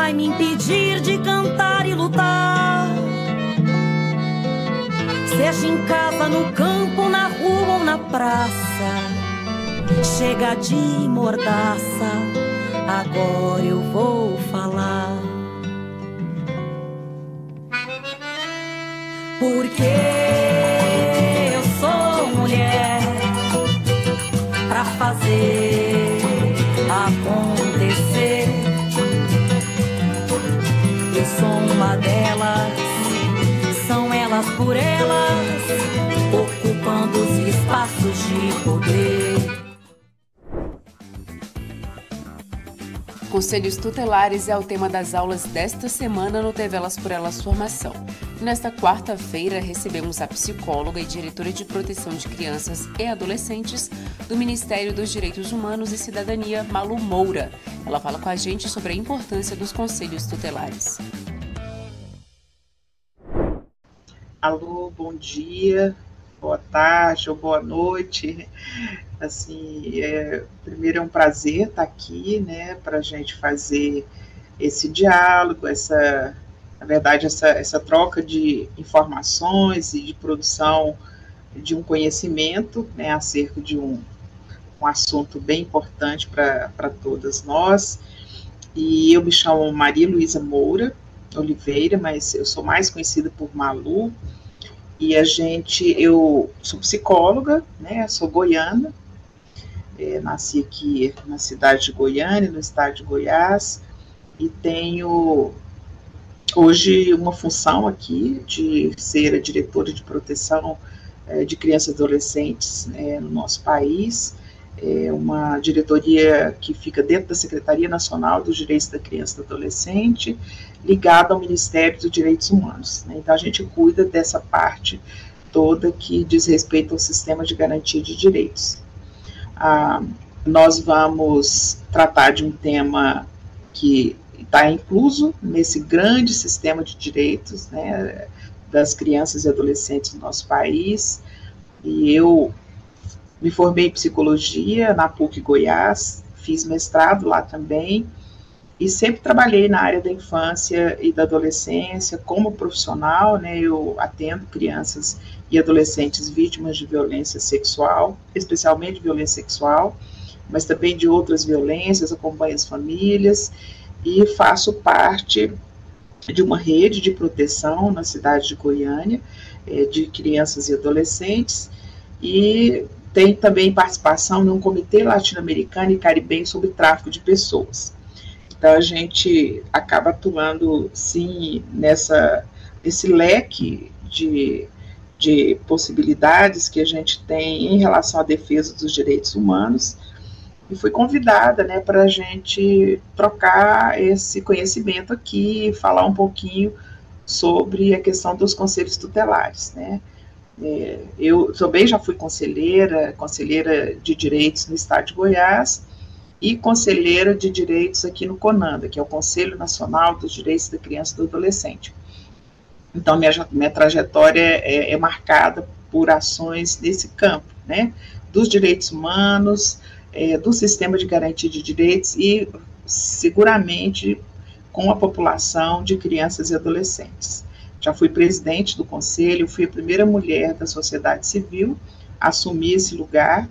Vai me impedir de cantar e lutar. Seja em casa, no campo, na rua ou na praça. Chega de mordaça, agora eu vou falar. Porque elas por elas, ocupando os espaços de poder. Conselhos tutelares é o tema das aulas desta semana no TV Elas por Elas Formação. Nesta quarta-feira, recebemos a psicóloga e diretora de proteção de crianças e adolescentes do Ministério dos Direitos Humanos e Cidadania, Malu Moura. Ela fala com a gente sobre a importância dos conselhos tutelares. Alô, bom dia, boa tarde ou boa noite. Assim, é, primeiro é um prazer estar aqui, né, para a gente fazer esse diálogo, essa, na verdade, essa, essa troca de informações e de produção de um conhecimento, né, acerca de um, um assunto bem importante para todas nós. E eu me chamo Maria Luísa Moura Oliveira, mas eu sou mais conhecida por Malu. E a gente, eu sou psicóloga, né, sou goiana, é, nasci aqui na cidade de Goiânia, no estado de Goiás, e tenho hoje uma função aqui de ser a diretora de proteção é, de crianças e adolescentes é, no nosso país, é uma diretoria que fica dentro da Secretaria Nacional dos Direitos da Criança e do Adolescente, ligada ao Ministério dos Direitos Humanos. Né? Então, a gente cuida dessa parte toda que diz respeito ao sistema de garantia de direitos. Ah, nós vamos tratar de um tema que está incluso nesse grande sistema de direitos né, das crianças e adolescentes do nosso país. E eu me formei em psicologia na PUC Goiás, fiz mestrado lá também, e sempre trabalhei na área da infância e da adolescência. Como profissional, né, eu atendo crianças e adolescentes vítimas de violência sexual, especialmente violência sexual, mas também de outras violências, acompanho as famílias e faço parte de uma rede de proteção na cidade de Goiânia, é, de crianças e adolescentes, e tem também participação num comitê latino-americano e caribenho sobre tráfico de pessoas. Então a gente acaba atuando sim nessa esse leque de, de possibilidades que a gente tem em relação à defesa dos direitos humanos e fui convidada né, para a gente trocar esse conhecimento aqui, falar um pouquinho sobre a questão dos conselhos tutelares. Né. É, eu também já fui conselheira, conselheira de direitos no estado de Goiás, e conselheira de direitos aqui no CONANDA, que é o Conselho Nacional dos Direitos da Criança e do Adolescente. Então, minha, minha trajetória é, é marcada por ações nesse campo, né, dos direitos humanos, é, do sistema de garantia de direitos e, seguramente, com a população de crianças e adolescentes. Já fui presidente do conselho, fui a primeira mulher da sociedade civil a assumir esse lugar,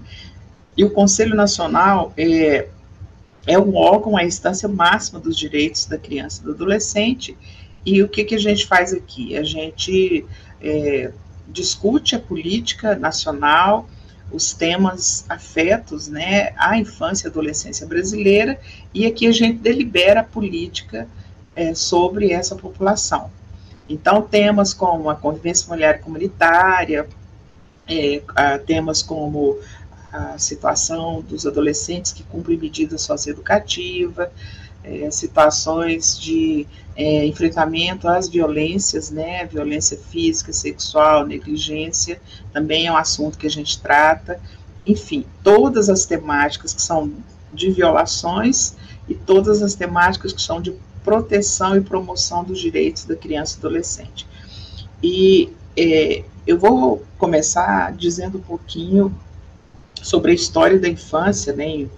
e o Conselho Nacional é, é um órgão, a instância máxima dos direitos da criança e do adolescente. E o que, que a gente faz aqui? A gente é, discute a política nacional, os temas afetos né, à infância e adolescência brasileira, e aqui a gente delibera a política é, sobre essa população. Então, temas como a convivência mulher comunitária, é, temas como a situação dos adolescentes que cumprem medida socioeducativa, é, situações de é, enfrentamento às violências, né, violência física, sexual, negligência, também é um assunto que a gente trata, enfim, todas as temáticas que são de violações e todas as temáticas que são de proteção e promoção dos direitos da criança e adolescente. E é, eu vou começar dizendo um pouquinho sobre a história da infância, né, em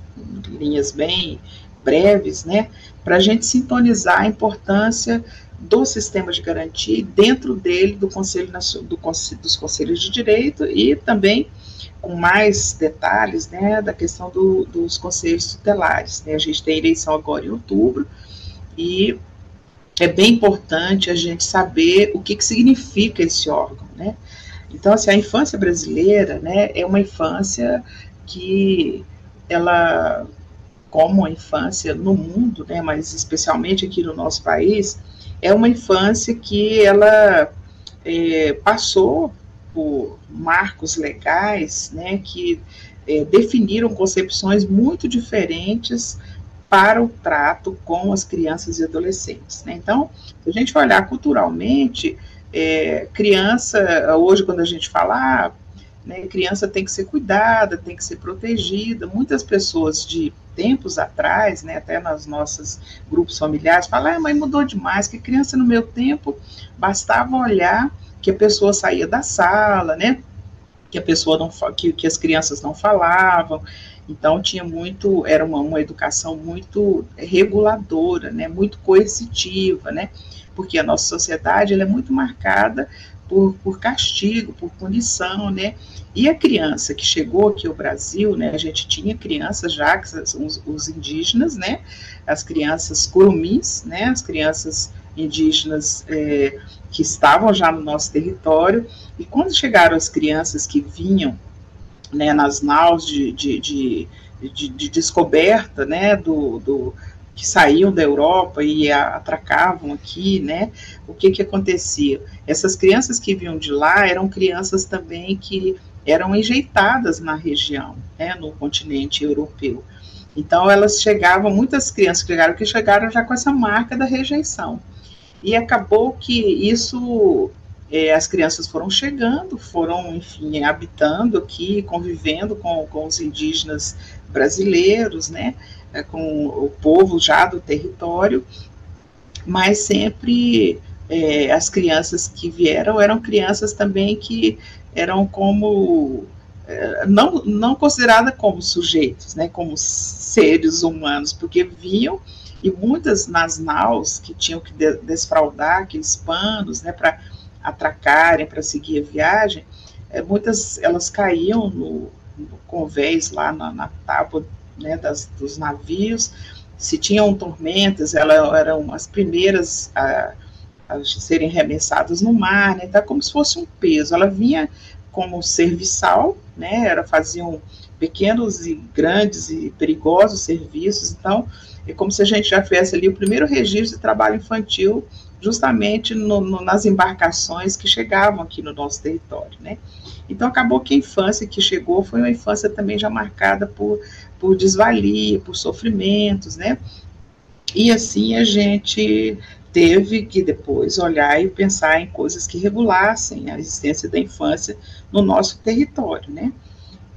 linhas bem breves, né, para a gente sintonizar a importância do sistema de garantia dentro dele do conselho do, dos conselhos de direito e também com mais detalhes, né, da questão do, dos conselhos tutelares. Né, a gente tem eleição agora em outubro e é bem importante a gente saber o que, que significa esse órgão, né? Então, assim, a infância brasileira, né, é uma infância que ela, como a infância no mundo, né, mas especialmente aqui no nosso país, é uma infância que ela é, passou por marcos legais, né, que é, definiram concepções muito diferentes para o trato com as crianças e adolescentes. Né? Então, se a gente olhar culturalmente, é, criança, hoje quando a gente fala, ah, né, criança tem que ser cuidada, tem que ser protegida, muitas pessoas de tempos atrás, né, até nas nossas grupos familiares, falam, ah, mas mudou demais, que criança no meu tempo bastava olhar que a pessoa saía da sala, né, que a pessoa não, que, que as crianças não falavam, então tinha muito, era uma, uma educação muito reguladora, né, muito coercitiva, né, porque a nossa sociedade ela é muito marcada por, por castigo, por punição, né? E a criança que chegou aqui ao Brasil, né? A gente tinha crianças já, os, os indígenas, né? As crianças curumins, né? As crianças indígenas é, que estavam já no nosso território. E quando chegaram as crianças que vinham né, nas naus de, de, de, de, de descoberta né, do, do, que saíam da Europa e atracavam aqui, né? O que que acontecia? Essas crianças que vinham de lá eram crianças também que eram enjeitadas na região, né, no continente europeu. Então elas chegavam, muitas crianças que chegaram que chegaram já com essa marca da rejeição. E acabou que isso é, as crianças foram chegando, foram, enfim, habitando aqui, convivendo com, com os indígenas brasileiros, né? é, com o povo já do território, mas sempre é, as crianças que vieram eram crianças também que eram como é, não, não consideradas como sujeitos, né, como seres humanos, porque vinham e muitas nas naus que tinham que de, desfraldar aqueles panos, né, para atracarem, para seguir a viagem, é, muitas elas caíam no, no convés lá na, na tábua né, das, dos navios. Se tinham tormentas, elas eram as primeiras a, a serem remessadas no mar, né, então, como se fosse um peso. Ela vinha como serviçal, né, era, faziam pequenos e grandes e perigosos serviços, então é como se a gente já fizesse ali o primeiro registro de trabalho infantil justamente no, no, nas embarcações que chegavam aqui no nosso território, né? Então acabou que a infância que chegou foi uma infância também já marcada por, por desvalia, por sofrimentos, né? E assim a gente teve que depois olhar e pensar em coisas que regulassem a existência da infância no nosso território, né?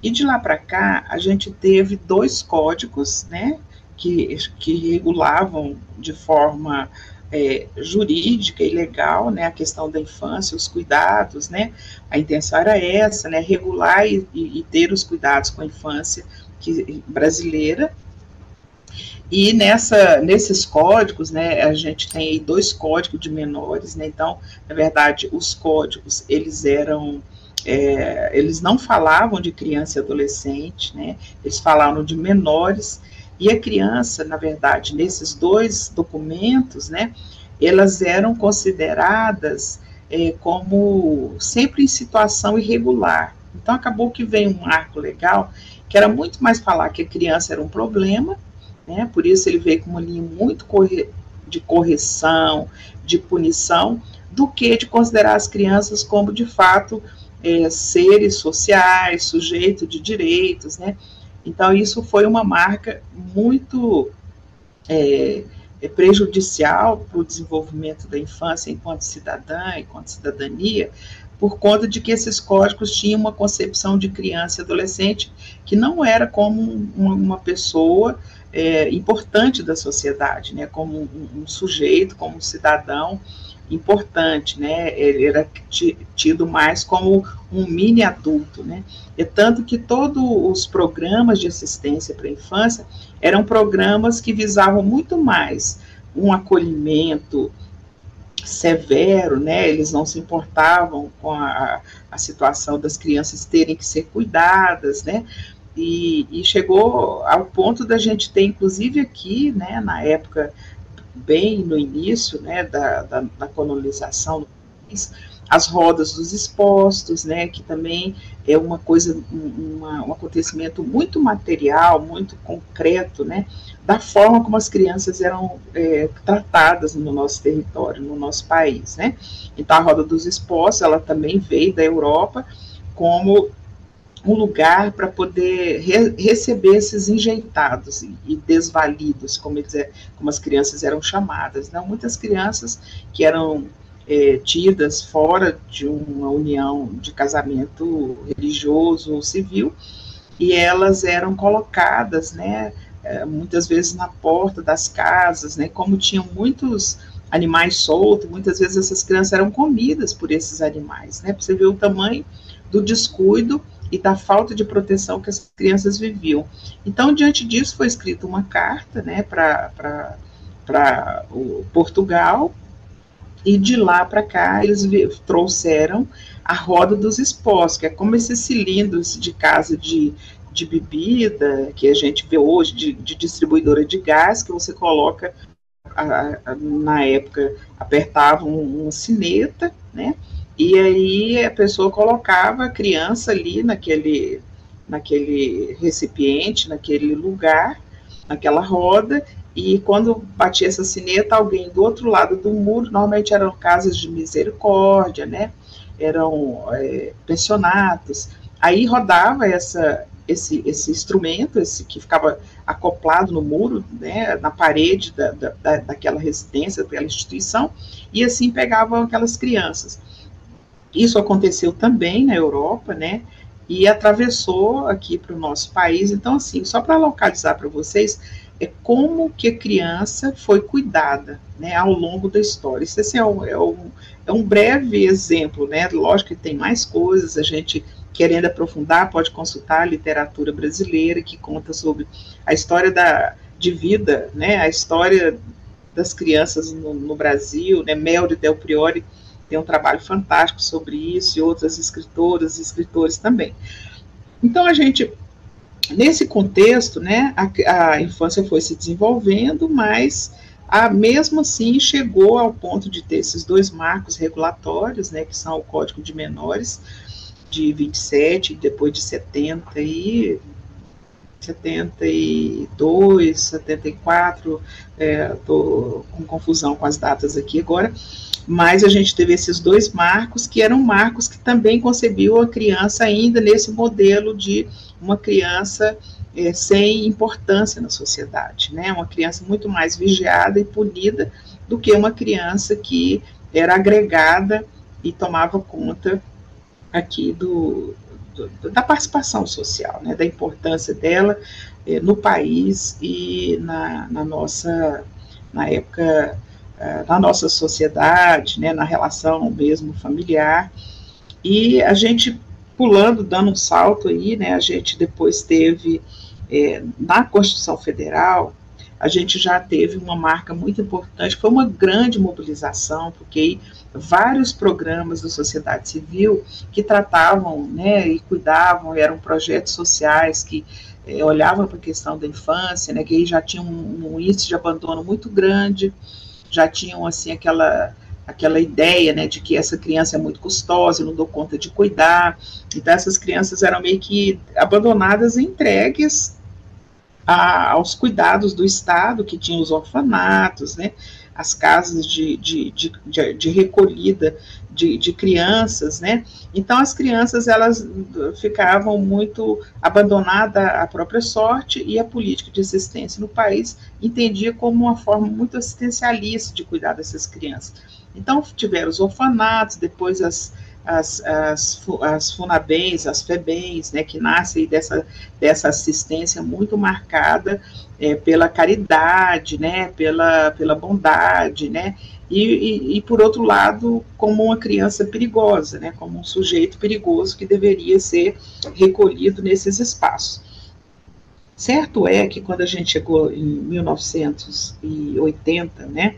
E de lá para cá a gente teve dois códigos, né? Que, que regulavam de forma é, jurídica e legal, né, a questão da infância, os cuidados, né, a intenção era essa, né, regular e, e ter os cuidados com a infância que, brasileira, e nessa, nesses códigos, né, a gente tem dois códigos de menores, né, então, na verdade, os códigos, eles eram, é, eles não falavam de criança e adolescente, né, eles falavam de menores, e a criança, na verdade, nesses dois documentos, né, elas eram consideradas é, como sempre em situação irregular. Então, acabou que veio um marco legal, que era muito mais falar que a criança era um problema, né, por isso ele veio com uma linha muito corre de correção, de punição, do que de considerar as crianças como, de fato, é, seres sociais, sujeito de direitos, né? Então, isso foi uma marca muito é, é prejudicial para o desenvolvimento da infância enquanto cidadã, enquanto cidadania, por conta de que esses códigos tinham uma concepção de criança e adolescente que não era como uma, pessoa é, importante da sociedade, né, como um, um, sujeito, como um cidadão importante, né, ele era tido mais como um mini adulto, né, é tanto que todos os programas de assistência para a infância eram programas que visavam muito mais um acolhimento, severo, né? Eles não se importavam com a, a situação das crianças terem que ser cuidadas, né? E, e, chegou ao ponto da gente ter, inclusive aqui, né, na época, bem no início, né, da, da, da colonização do país, as rodas dos expostos, né, que também é uma coisa, uma, um acontecimento muito material, muito concreto, né, da forma como as crianças eram é, tratadas no nosso território, no nosso país, né. Então, a roda dos expostos, ela também veio da Europa como um lugar para poder re receber esses enjeitados e, e desvalidos, como, eles, é, como as crianças eram chamadas. Né? Muitas crianças que eram é, tidas fora de uma união de casamento religioso ou civil, e elas eram colocadas, né, é, muitas vezes na porta das casas, né, como tinham muitos animais soltos, muitas vezes essas crianças eram comidas por esses animais, né, para você ver o tamanho do descuido e da falta de proteção que as crianças viviam. Então, diante disso, foi escrita uma carta, né, para Portugal, e de lá para cá eles trouxeram a roda dos expostos, que é como esses cilindros de casa de, de bebida que a gente vê hoje, de, de distribuidora de gás, que você coloca, a, a, na época, apertava um, sineta, né? E aí a pessoa colocava a criança ali naquele, naquele recipiente, naquele lugar, naquela roda, e quando batia essa sineta, alguém do outro lado do muro, normalmente eram casas de misericórdia, né? Eram é, pensionatos. Aí rodava essa, esse, esse instrumento, esse que ficava acoplado no muro, né, na parede da, da, daquela residência, daquela instituição, e assim pegavam aquelas crianças. Isso aconteceu também na Europa, né? E atravessou aqui para o nosso país. Então, assim, só para localizar para vocês, é como que a criança foi cuidada né, ao longo da história. Isso assim, é, um, é, um, é um breve exemplo, né? Lógico que tem mais coisas, a gente querendo aprofundar, pode consultar a literatura brasileira que conta sobre a história da, de vida, né, a história das crianças no, no Brasil, né, Mel de Del Priori tem um trabalho fantástico sobre isso, e outras escritoras e escritores também. Então, a gente nesse contexto, né, a, a, infância foi se desenvolvendo, mas a, mesmo assim chegou ao ponto de ter esses dois marcos regulatórios, né, que são o Código de Menores de 27 depois de 70 e 72, 74, estou é, com confusão com as datas aqui agora, mas a gente teve esses dois marcos, que eram marcos que também concebiam a criança ainda nesse modelo de uma criança é, sem importância na sociedade, né? Uma criança muito mais vigiada e punida do que uma criança que era agregada e tomava conta aqui do, do da participação social, né? Da importância dela é, no país e na, na nossa, na época, na nossa sociedade, né? Na relação mesmo familiar. E a gente pulando, dando um salto aí, né, a gente depois teve, é, na Constituição Federal, a gente já teve uma marca muito importante, foi uma grande mobilização, porque vários programas da sociedade civil que tratavam né, e cuidavam, eram projetos sociais que é, olhavam para a questão da infância, né, que aí já tinham um, um índice de abandono muito grande, já tinham assim aquela aquela ideia, né, de que essa criança é muito custosa, eu não dou conta de cuidar. Então essas crianças eram meio que abandonadas e entregues a, aos cuidados do Estado, que tinha os orfanatos, né, as casas de, de, de, de, de recolhida de, de, crianças, né? Então as crianças elas ficavam muito abandonadas à própria sorte e a política de assistência no país entendia como uma forma muito assistencialista de cuidar dessas crianças. Então tiveram os orfanatos, depois as as, as, as FUNABENs, as FEBENs, né, que nascem dessa, dessa assistência muito marcada é, pela caridade, né, pela, pela bondade, né, e, e, e, por outro lado, como uma criança perigosa, né, como um sujeito perigoso que deveria ser recolhido nesses espaços. Certo é que quando a gente chegou em 1980, né,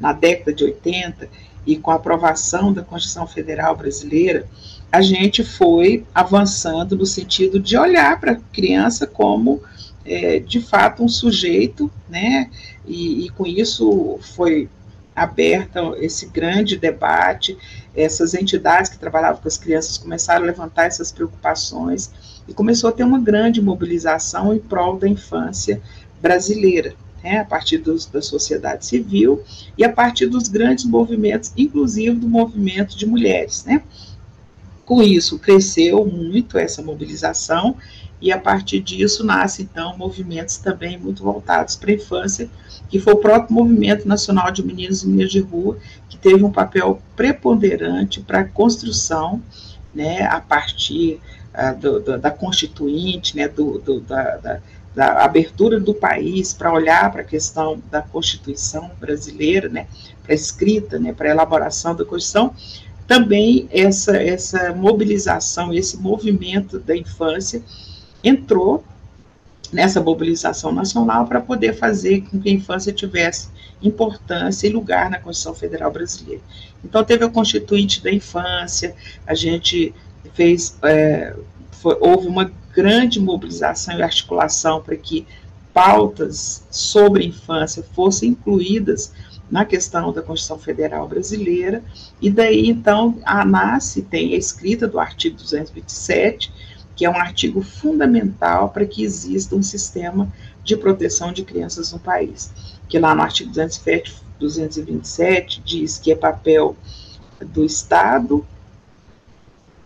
na década de 80, e com a aprovação da Constituição Federal Brasileira, a gente foi avançando no sentido de olhar para a criança como, é, de fato, um sujeito, né? E, e com isso foi aberta esse grande debate, essas entidades que trabalhavam com as crianças começaram a levantar essas preocupações e começou a ter uma grande mobilização em prol da infância brasileira né, a partir dos, da sociedade civil e a partir dos grandes movimentos, inclusive do movimento de mulheres. Né. Com isso, cresceu muito essa mobilização e a partir disso nasce então movimentos também muito voltados para a infância, que foi o próprio Movimento Nacional de Meninos e Meninas de Rua, que teve um papel preponderante para a construção, né, a partir uh, do, do, da Constituinte, né, do, do da, da da abertura do país para olhar para a questão da Constituição brasileira, né, para a escrita, né, para a elaboração da Constituição, também essa, essa mobilização, esse movimento da infância entrou nessa mobilização nacional para poder fazer com que a infância tivesse importância e lugar na Constituição Federal Brasileira. Então, teve a Constituinte da Infância, a gente fez, é, foi, houve uma grande mobilização e articulação para que pautas sobre infância fossem incluídas na questão da Constituição Federal Brasileira, e daí então a ANASE tem a escrita do artigo 227, que é um artigo fundamental para que exista um sistema de proteção de crianças no país, que lá no artigo 227 diz que é papel do Estado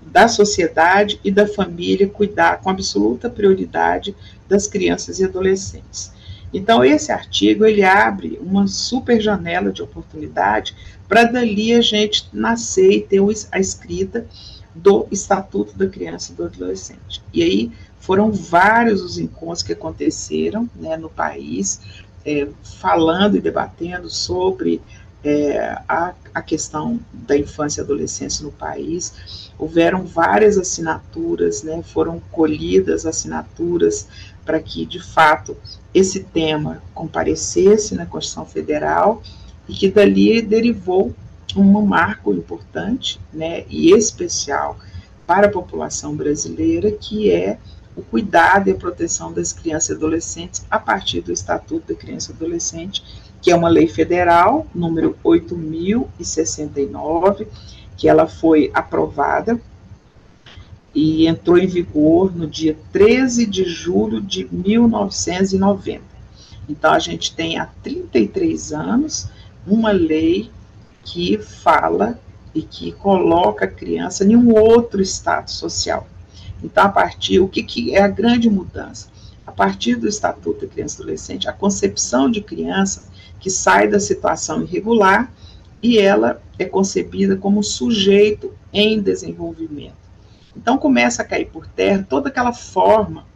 da sociedade e da família cuidar com absoluta prioridade das crianças e adolescentes. Então esse artigo ele abre uma super janela de oportunidade para dali a gente nascer e ter a escrita do Estatuto da Criança e do Adolescente. E aí foram vários os encontros que aconteceram né, no país, é, falando e debatendo sobre é, a, a questão da infância e adolescência no país. Houveram várias assinaturas, né, foram colhidas assinaturas para que, de fato, esse tema comparecesse na Constituição Federal e que dali derivou um marco importante né, e especial para a população brasileira, que é o cuidado e a proteção das crianças e adolescentes a partir do Estatuto da Criança e Adolescente, que é uma lei federal, número 8069, que ela foi aprovada e entrou em vigor no dia 13 de julho de 1990. Então, a gente tem há 33 anos uma lei que fala e que coloca a criança em um outro status social. Então, a partir, o que, que é a grande mudança? A partir do Estatuto da Criança e Adolescente, a concepção de criança que sai da situação irregular e ela é concebida como sujeito em desenvolvimento. Então começa a cair por terra toda aquela forma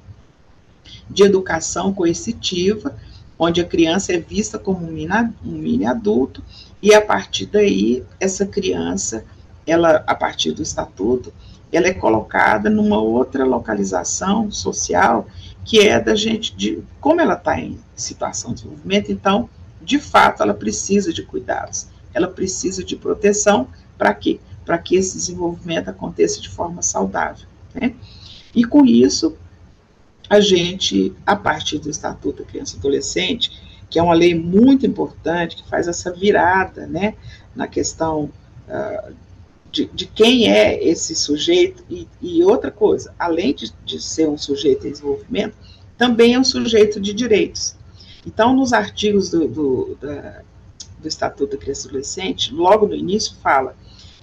de educação coercitiva, onde a criança é vista como um mini, um mini adulto e a partir daí essa criança, ela a partir do estatuto, ela é colocada numa outra localização social que é da gente de como ela está em situação de desenvolvimento, então de fato, ela precisa de cuidados, ela precisa de proteção para que para que esse desenvolvimento aconteça de forma saudável. Né? E com isso, a gente, a partir do Estatuto da Criança e Adolescente, que é uma lei muito importante, que faz essa virada né, na questão uh, de, de, quem é esse sujeito, e, e outra coisa, além de, de, ser um sujeito em desenvolvimento, também é um sujeito de direitos. Então, nos artigos do, do, da, do Estatuto da Criança e Adolescente, logo no início fala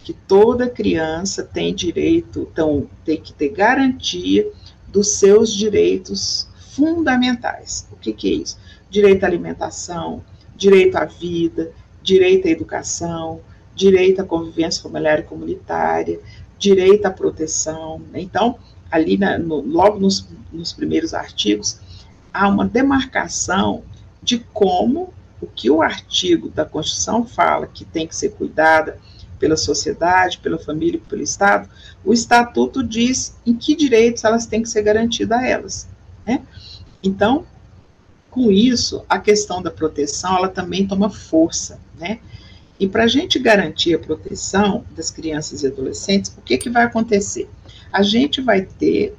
que toda criança tem direito, então tem que ter garantia dos seus direitos fundamentais. O que, que é isso? Direito à alimentação, direito à vida, direito à educação, direito à convivência familiar e comunitária, direito à proteção. Então, ali na, no, logo nos, nos primeiros artigos, há uma demarcação de como o que o artigo da Constituição fala que tem que ser cuidada pela sociedade, pela família pelo Estado, o Estatuto diz em que direitos elas têm que ser garantidas a elas. Né? Então, com isso, a questão da proteção, ela também toma força, né? E para a gente garantir a proteção das crianças e adolescentes, o que, que vai acontecer? A gente vai ter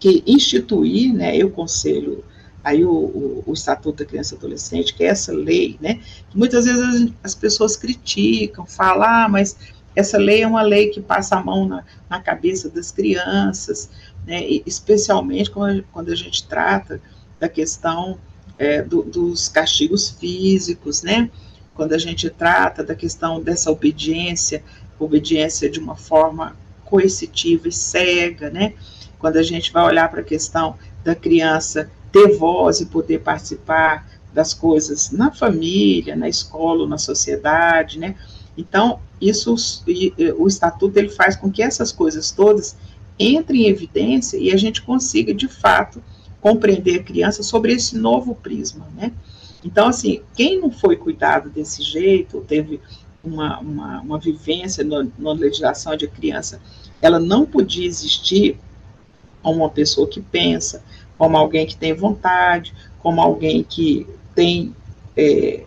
que instituir, né, eu conselho aí o, o, o, Estatuto da Criança e Adolescente, que é essa lei, né, muitas vezes as, as pessoas criticam, falam, ah, mas essa lei é uma lei que passa a mão na, na cabeça das crianças, né, especialmente quando, quando a gente trata da questão é, do, dos castigos físicos, né, quando a gente trata da questão dessa obediência, obediência de uma forma coercitiva e cega, né, quando a gente vai olhar para a questão da criança ter voz e poder participar das coisas na família, na escola, na sociedade, né? Então, isso, o estatuto ele faz com que essas coisas todas entrem em evidência e a gente consiga, de fato, compreender a criança sobre esse novo prisma, né? Então, assim, quem não foi cuidado desse jeito, teve uma, uma, uma vivência na legislação de criança, ela não podia existir como uma pessoa que pensa, como alguém que tem vontade, como alguém que tem é,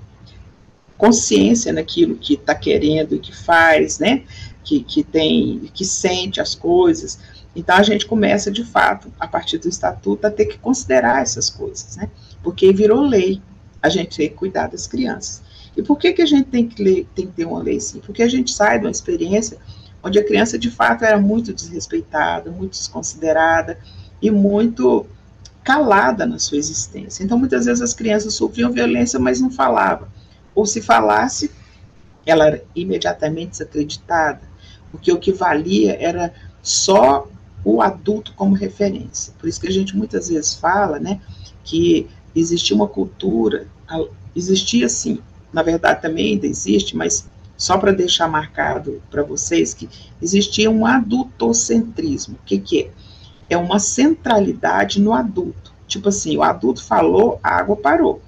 consciência naquilo que está querendo e que faz, né? Que, que tem, que sente as coisas. Então a gente começa de fato, a partir do estatuto, a ter que considerar essas coisas, né? Porque virou lei a gente tem que cuidar das crianças. E por que, que a gente tem que, ler, tem que ter uma lei assim? Porque a gente sai de uma experiência onde a criança de fato era muito desrespeitada, muito desconsiderada e muito calada na sua existência. Então, muitas vezes as crianças sofriam violência, mas não falavam. Ou se falasse, ela era imediatamente desacreditada, porque o que valia era só o adulto como referência. Por isso que a gente muitas vezes fala, né, que existia uma cultura, existia sim, na verdade também ainda existe, mas só para deixar marcado para vocês que existia um adultocentrismo. O que, que é? É uma centralidade no adulto. Tipo assim, o adulto falou, a água parou.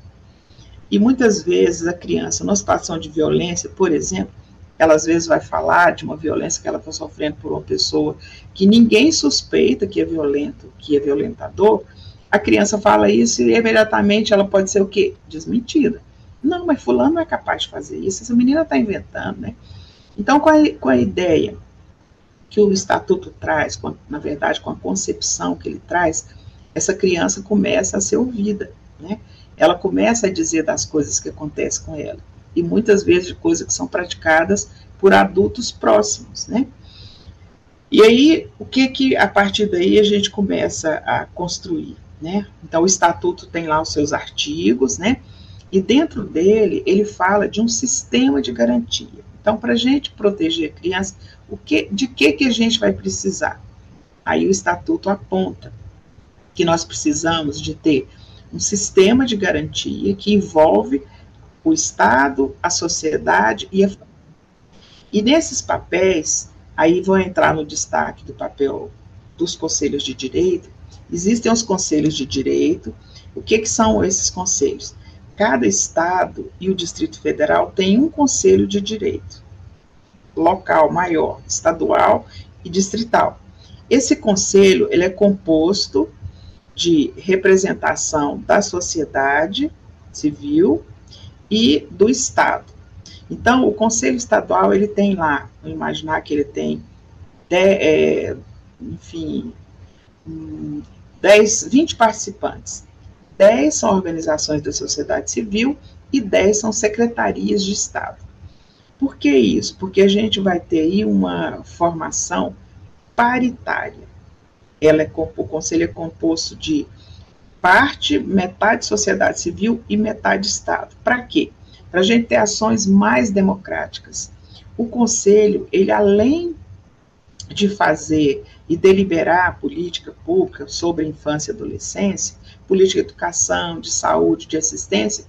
E muitas vezes a criança, numa situação de violência, por exemplo, ela às vezes vai falar de uma violência que ela está sofrendo por uma pessoa que ninguém suspeita que é violento, que é violentador, a criança fala isso e imediatamente ela pode ser o quê? Desmentida. Não, mas fulano não é capaz de fazer isso, essa menina está inventando, né? Então, com a, com a ideia que o estatuto traz, na verdade, com a concepção que ele traz, essa criança começa a ser ouvida, né? Ela começa a dizer das coisas que acontecem com ela, e muitas vezes de coisas que são praticadas por adultos próximos, né? E aí, o que que a partir daí a gente começa a construir, né? Então, o estatuto tem lá os seus artigos, né? E dentro dele, ele fala de um sistema de garantia. Então, para a gente proteger a criança, o que, de que, que a gente vai precisar? Aí o estatuto aponta que nós precisamos de ter um sistema de garantia que envolve o Estado, a sociedade e a E nesses papéis, aí vou entrar no destaque do papel dos conselhos de direito. Existem os conselhos de direito. O que, que são esses conselhos? Cada estado e o Distrito Federal tem um conselho de direito local maior, estadual e distrital. Esse conselho ele é composto de representação da sociedade civil e do Estado. Então, o Conselho Estadual ele tem lá, imaginar que ele tem, de, é, enfim, 10, 20 participantes. 10 são organizações da sociedade civil e 10 são secretarias de Estado. Por que isso? Porque a gente vai ter aí uma formação paritária. Ela é, o conselho é composto de parte, metade sociedade civil e metade Estado. Para quê? para a gente ter ações mais democráticas. O conselho, ele além de fazer e deliberar a política pública sobre a infância e adolescência, política de educação, de saúde, de assistência,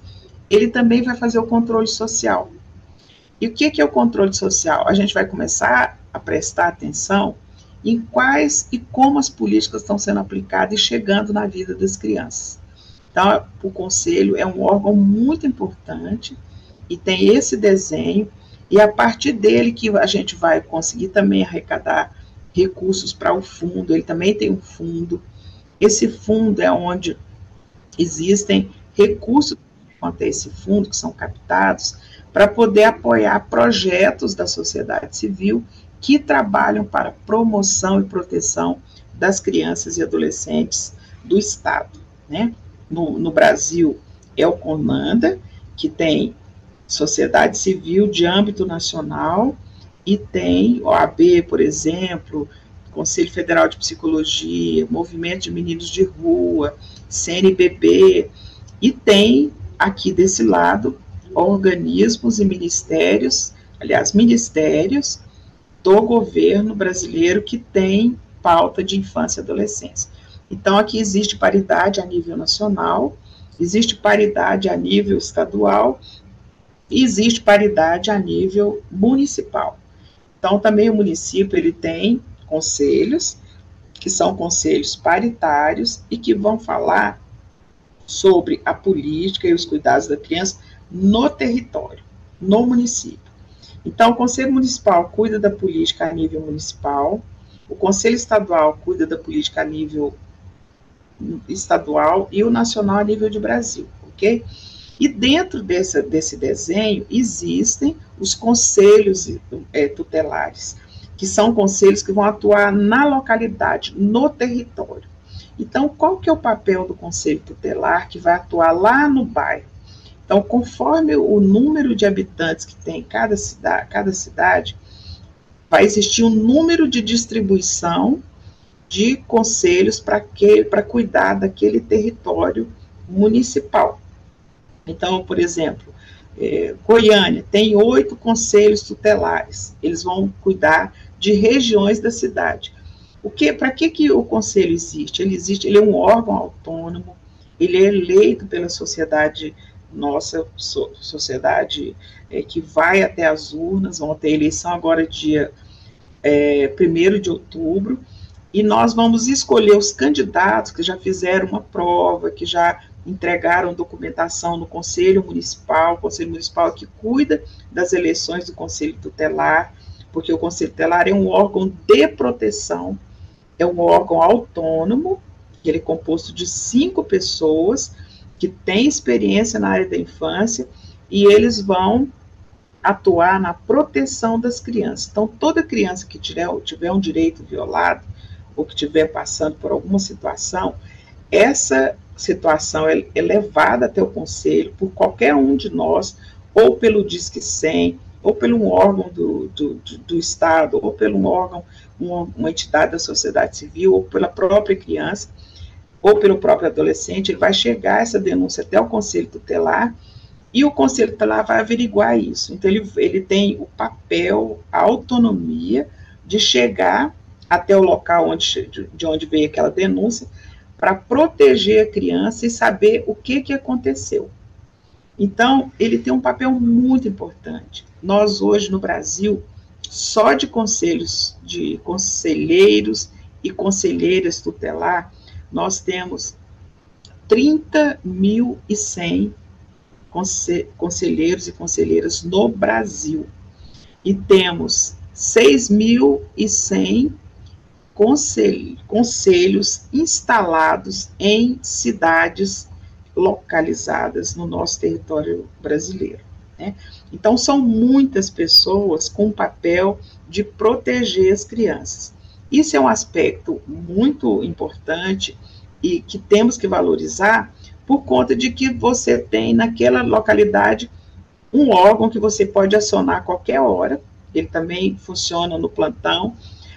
ele também vai fazer o controle social. E o que é o controle social? A gente vai começar a prestar atenção em quais e como as políticas estão sendo aplicadas e chegando na vida das crianças. Então, o conselho é um órgão muito importante e tem esse desenho, e a partir dele que a gente vai conseguir também arrecadar recursos para o fundo, ele também tem um fundo. Esse fundo é onde existem recursos quanto a esse fundo que são captados para poder apoiar projetos da sociedade civil que trabalham para promoção e proteção das crianças e adolescentes do Estado. Né? No, no Brasil, é o CONANDA, que tem sociedade civil de âmbito nacional, e tem OAB, por exemplo, Conselho Federal de Psicologia, Movimento de Meninos de Rua, CNBB, e tem aqui desse lado organismos e ministérios, aliás, ministérios do governo brasileiro que tem pauta de infância e adolescência. Então, aqui existe paridade a nível nacional, existe paridade a nível estadual e existe paridade a nível municipal. Então, também o município ele tem conselhos, que são conselhos paritários e que vão falar sobre a política e os cuidados da criança no território, no município. Então, o Conselho Municipal cuida da política a nível municipal, o Conselho Estadual cuida da política a nível estadual e o nacional a nível de Brasil, ok? E dentro desse, desse desenho existem os conselhos é, tutelares, que são conselhos que vão atuar na localidade, no território. Então, qual que é o papel do conselho tutelar que vai atuar lá no bairro? Então, conforme o número de habitantes que tem cada cidade, cada cidade vai existir um número de distribuição de conselhos para cuidar daquele território municipal. Então, por exemplo, é, Goiânia tem oito conselhos tutelares. Eles vão cuidar de regiões da cidade. O que, para que, que o conselho existe? Ele existe, ele é um órgão autônomo, ele é eleito pela sociedade nossa so, sociedade é, que vai até as urnas, vão ter eleição agora dia é, 1 de outubro, e nós vamos escolher os candidatos que já fizeram uma prova, que já entregaram documentação no Conselho Municipal, o Conselho Municipal que cuida das eleições do Conselho Tutelar, porque o Conselho Tutelar é um órgão de proteção é um órgão autônomo, ele é composto de cinco pessoas que têm experiência na área da infância e eles vão atuar na proteção das crianças. Então, toda criança que tiver, tiver um direito violado ou que estiver passando por alguma situação, essa situação é, levada até o conselho por qualquer um de nós, ou pelo Disque 100, ou pelo um órgão do, do, do, do Estado, ou pelo um órgão uma, uma entidade da sociedade civil, ou pela própria criança, ou pelo próprio adolescente, ele vai chegar essa denúncia até o conselho tutelar, e o conselho tutelar vai averiguar isso. Então, ele, ele tem o papel, a autonomia de chegar até o local onde, de onde veio aquela denúncia, para proteger a criança e saber o que, que aconteceu. Então, ele tem um papel muito importante. Nós, hoje, no Brasil, só de conselhos, de conselheiros e conselheiras tutelar, nós temos 30.100 conselheiros e conselheiras no Brasil. E temos 6.100 conselhos instalados em cidades localizadas no nosso território brasileiro. Né? Então, são muitas pessoas com o papel de proteger as crianças. Isso é um aspecto muito importante e que temos que valorizar por conta de que você tem naquela localidade um órgão que você pode acionar a qualquer hora, ele também funciona no plantão,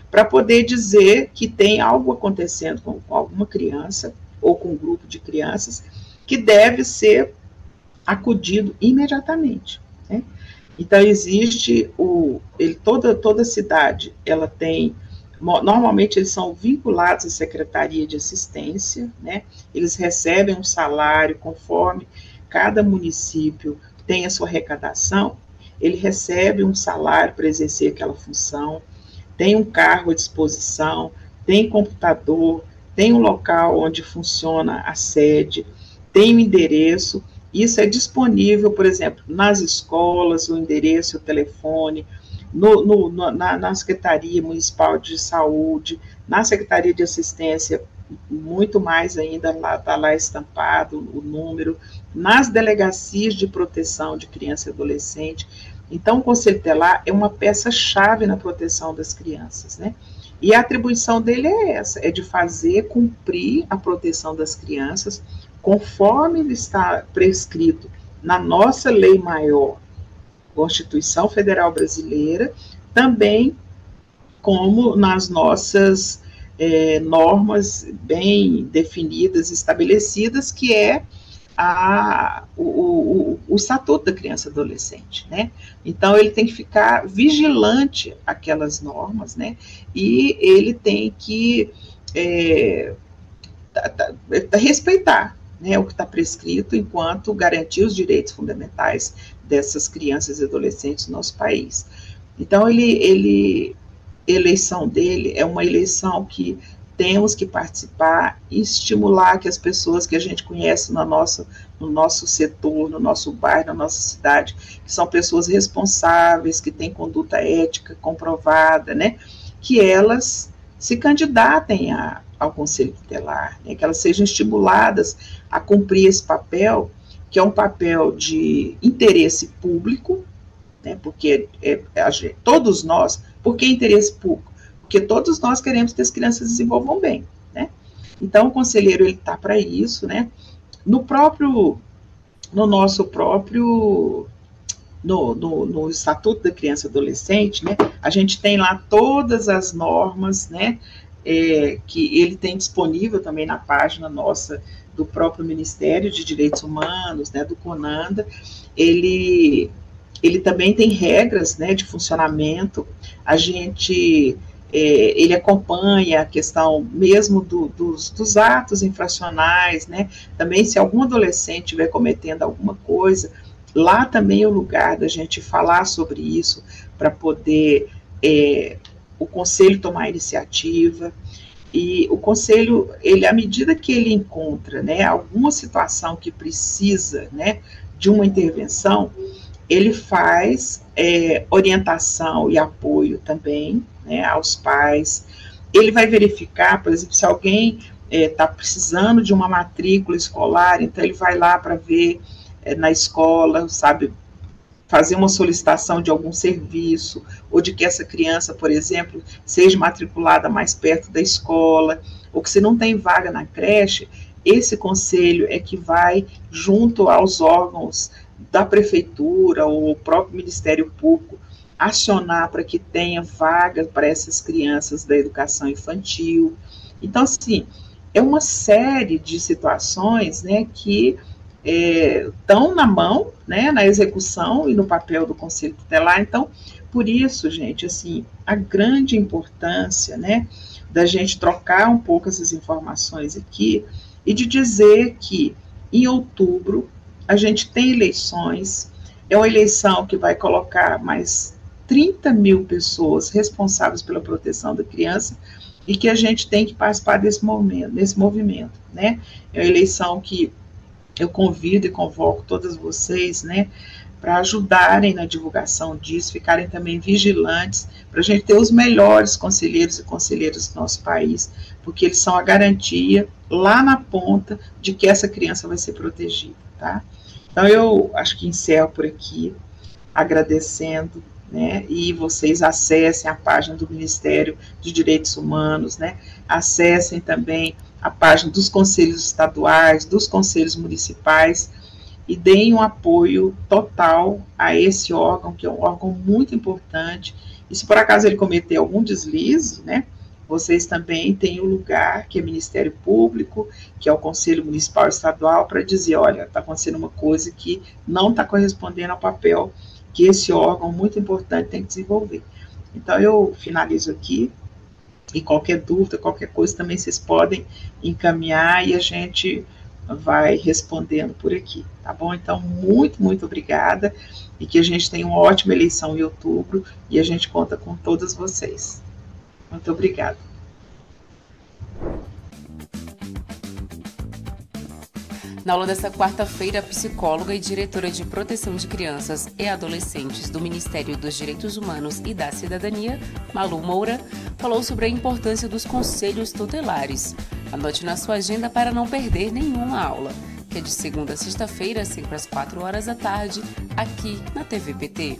para poder dizer que tem algo acontecendo com alguma criança ou com um grupo de crianças que deve ser acudido imediatamente. Né? Então existe o, ele, toda toda cidade, ela tem normalmente eles são vinculados à secretaria de assistência, né? Eles recebem um salário conforme cada município tem a sua arrecadação, ele recebe um salário para exercer aquela função, tem um carro à disposição, tem computador, tem um local onde funciona a sede, tem o um endereço, isso é disponível, por exemplo, nas escolas, o endereço, o telefone, no, no, na, na, Secretaria Municipal de Saúde, na Secretaria de Assistência, muito mais ainda, está lá, tá lá estampado o número, nas delegacias de proteção de criança e adolescente. Então, o Conselho Telar é uma peça-chave na proteção das crianças, né? E a atribuição dele é essa, é de fazer cumprir a proteção das crianças, conforme está prescrito na nossa lei maior, Constituição Federal Brasileira, também como nas nossas é, normas bem definidas, estabelecidas, que é a, o, o, o, Estatuto da Criança e Adolescente, né? Então, ele tem que ficar vigilante aquelas normas, né? E ele tem que é, tá, tá, respeitar né, o que está prescrito enquanto garantir os direitos fundamentais dessas crianças e adolescentes no nosso país. Então, ele, ele, eleição dele é uma eleição que temos que participar e estimular que as pessoas que a gente conhece no nosso, no nosso setor, no nosso bairro, na nossa cidade, que são pessoas responsáveis, que têm conduta ética comprovada, né, que elas se candidatem a, ao Conselho Tutelar, né, que elas sejam estimuladas a cumprir esse papel, que é um papel de interesse público, né, porque é, é, todos nós, por que interesse público? Porque todos nós queremos que as crianças desenvolvam bem, né? Então, o conselheiro, ele está para isso, né? No próprio, no nosso próprio, no, no, no, Estatuto da Criança e Adolescente, né, a gente tem lá todas as normas, né, é, que ele tem disponível também na página nossa do próprio Ministério de Direitos Humanos, né, do CONANDA, ele, ele também tem regras né, de funcionamento, a gente é, ele acompanha a questão mesmo do, dos, dos, atos infracionais, né? Também se algum adolescente estiver cometendo alguma coisa, lá também é o lugar da gente falar sobre isso para poder é, o conselho tomar iniciativa e o conselho, ele à medida que ele encontra, né, alguma situação que precisa, né, de uma intervenção, ele faz é, orientação e apoio também, né, aos pais. Ele vai verificar, por exemplo, se alguém está é, precisando de uma matrícula escolar, então ele vai lá para ver é, na escola, sabe, fazer uma solicitação de algum serviço, ou de que essa criança, por exemplo, seja matriculada mais perto da escola, ou que se não tem vaga na creche, esse conselho é que vai, junto aos órgãos da prefeitura ou o próprio Ministério Público, acionar para que tenha vaga para essas crianças da educação infantil. Então, assim, é uma série de situações né, que estão é, na mão, né, na execução e no papel do Conselho Tutelar. Então, por isso, gente, assim, a grande importância, né, da gente trocar um pouco essas informações aqui e de dizer que em outubro a gente tem eleições, é uma eleição que vai colocar mais 30 mil pessoas responsáveis pela proteção da criança e que a gente tem que participar desse momento, desse movimento, né? É uma eleição que eu convido e convoco todas vocês, né, para ajudarem na divulgação disso, ficarem também vigilantes, para a gente ter os melhores conselheiros e conselheiras do nosso país, porque eles são a garantia lá na ponta de que essa criança vai ser protegida, tá? Então eu acho que encerro por aqui, agradecendo, né? E vocês acessem a página do Ministério de Direitos Humanos, né? Acessem também a página dos conselhos estaduais, dos conselhos municipais e deem um apoio total a esse órgão, que é um órgão muito importante. E se por acaso ele cometer algum deslize, né, vocês também têm o um lugar que é Ministério Público, que é o Conselho Municipal Estadual, para dizer, olha, está acontecendo uma coisa que não está correspondendo ao papel que esse órgão muito importante tem que desenvolver. Então, eu finalizo aqui, e qualquer dúvida, qualquer coisa também vocês podem encaminhar e a gente vai respondendo por aqui, tá bom? Então, muito, muito obrigada e que a gente tenha uma ótima eleição em outubro e a gente conta com todas vocês. Muito obrigada. Na aula desta quarta-feira, a psicóloga e diretora de proteção de crianças e adolescentes do Ministério dos Direitos Humanos e da Cidadania, Malu Moura, falou sobre a importância dos conselhos tutelares. Anote na sua agenda para não perder nenhuma aula, que é de segunda a sexta-feira, sempre às 4 horas da tarde, aqui na TVPT.